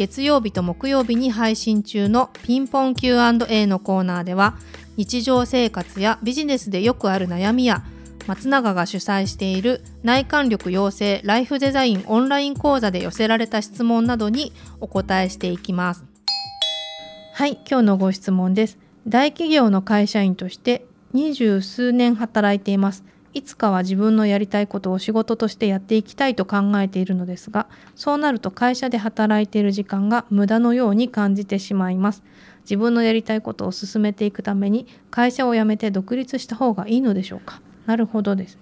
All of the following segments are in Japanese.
月曜日と木曜日に配信中のピンポン Q&A のコーナーでは日常生活やビジネスでよくある悩みや松永が主催している内観力養成ライフデザインオンライン講座で寄せられた質問などにお答えしていきます。はい今日のご質問です。大企業の会社員として二十数年働いています。いつかは自分のやりたいことを仕事としてやっていきたいと考えているのですがそうなると会社で働いている時間が無駄のように感じてしまいます。自分のやりたいことを進めていくために会社を辞めて独立した方がいいのでしょうか？なるほどです。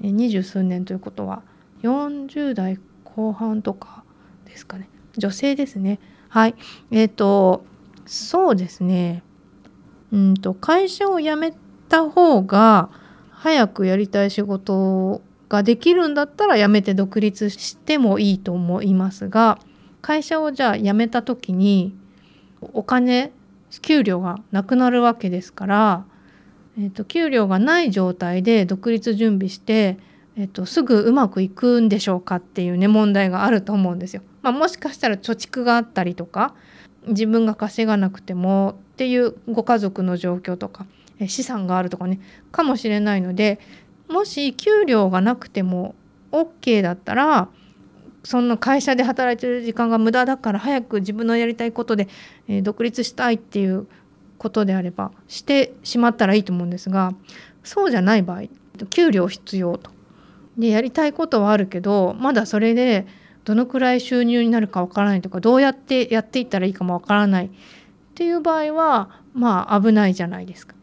ね二十数年ということは40代後半とかですかね。女性ですね。はい。えっ、ー、とそうですね。うんと会社を辞めた方が早くやりたい仕事ができるんだったら辞めて独立してもいいと思いますが会社をじゃあ辞めた時にお金給料がなくなるわけですから、えーと、給料がない状態で独立準備して、えーと、すぐうまくいくんでしょうかっていうね問題があると思うんですよ。まあ、もしかしたら貯蓄があったりとか自分が稼がなくてもっていうご家族の状況とか資産があるとかねかもしれないのでもし給料がなくても OK だったらそんな会社で働いてる時間が無駄だから早く自分のやりたいことで、え、独立したいっていうことであればしてしまったらいいと思うんですがそうじゃない場合給料必要と。でやりたいことはあるけどまだそれでどのくらい収入になるかわからないとかどうやってやっていったらいいかもわからないっていう場合はまあ危ないじゃないですか。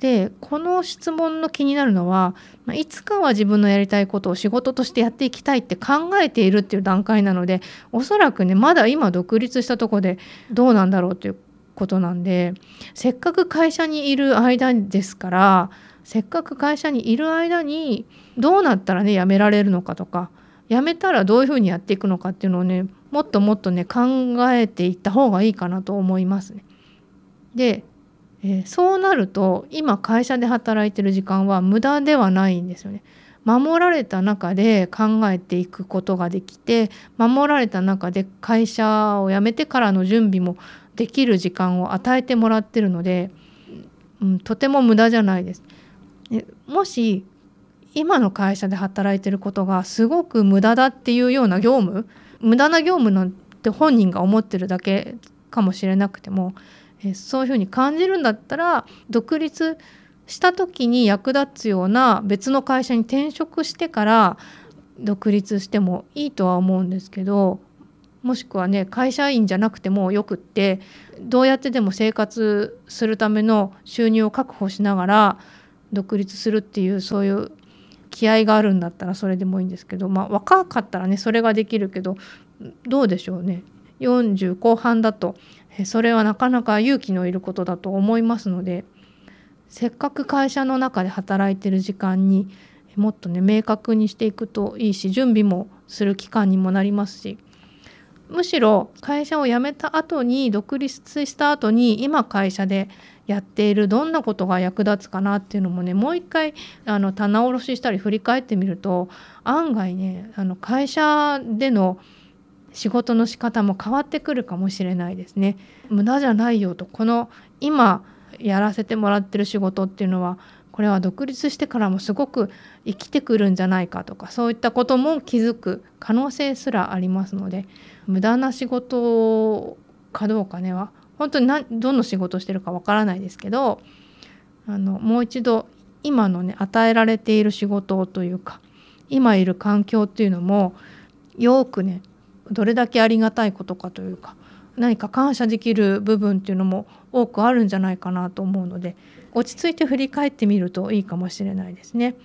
でこの質問の気になるのは、まいつかは自分のやりたいことを仕事としてやっていきたいって考えているっていう段階なのでおそらくねまだ今独立したとこでどうなんだろうということなんでせっかく会社にいる間ですからせっかく会社にいる間にどうなったらね辞められるのかとか辞めたらどういうふうにやっていくのかっていうのをねもっともっとね考えていった方がいいかなと思いますね。でえー、そうなると今会社で働いてる時間は無駄ではないんですよね。守られた中で考えていくことができて守られた中で会社を辞めてからの準備もできる時間を与えてもらってるので、うん、とても無駄じゃないです。もし今の会社で働いてることがすごく無駄だっていうような業務無駄な業務なんて本人が思ってるだけかもしれなくてもえそういうふうに感じるんだったら独立した時に役立つような別の会社に転職してから独立してもいいとは思うんですけどもしくはね会社員じゃなくてもよくってどうやってでも生活するための収入を確保しながら独立するっていうそういう気合があるんだったらそれでもいいんですけどまあ若かったらねそれができるけどどうでしょうね。40後半だとそれはなかなか勇気のいることだと思いますのでせっかく会社の中で働いてる時間にもっとね明確にしていくといいし準備もする期間にもなりますしむしろ会社を辞めた後に独立した後に今会社でやっているどんなことが役立つかなっていうのもねもう一回あの棚卸ししたり振り返ってみると案外ねあの会社での仕事の仕方も変わってくるかもしれないですね。無駄じゃないよとこの今やらせてもらってる仕事っていうのはこれは独立してからもすごく生きてくるんじゃないかとかそういったことも気づく可能性すらありますので無駄な仕事かどうかねは本当に何どの仕事してるかわからないですけどあのもう一度今のね与えられている仕事というか今いる環境っていうのもよくねどれだけありがたいことかというか何か感謝できる部分っていうのも多くあるんじゃないかなと思うので落ち着いて振り返ってみるといいかもしれないですね。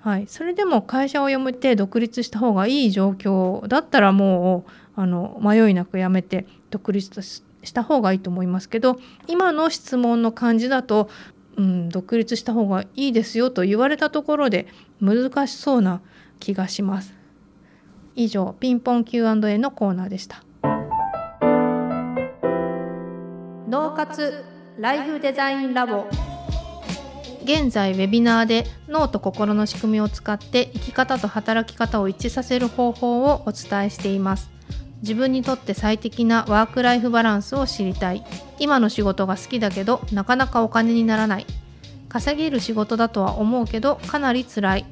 はい、それでも会社を辞めて独立した方がいい状況だったらもうあの迷いなく辞めて独立した方がいいと思いますけど今の質問の感じだと、うん、独立した方がいいですよと言われたところで難しそうな気がします。以上ピンポン Q&A のコーナーでした。脳活ライフデザインラボ。現在ウェビナーで脳と心の仕組みを使って生き方と働き方を一致させる方法をお伝えしています。自分にとって最適なワークライフバランスを知りたい。今の仕事が好きだけどなかなかお金にならない。稼げる仕事だとは思うけどかなり辛い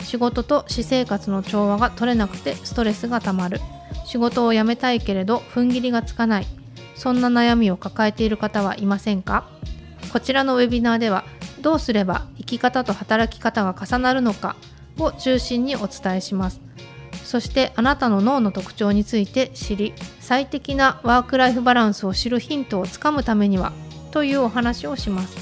仕事と私生活の調和が取れなくてストレスがたまる。仕事を辞めたいけれど踏ん切りがつかない。そんな悩みを抱えている方はいませんか？こちらのウェビナーではどうすれば生き方と働き方が重なるのか？を中心にお伝えします。そしてあなたの脳の特徴について知り最適なワークライフバランスを知るヒントをつかむためにはというお話をします。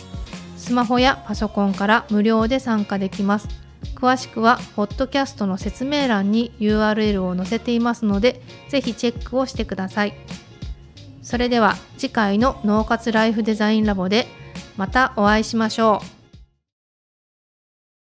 スマホやパソコンから無料で参加できます。詳しくはポッドキャストの説明欄に URL を載せていますのでぜひチェックをしてください。それでは次回の脳活ライフデザインラボでまたお会いしましょう。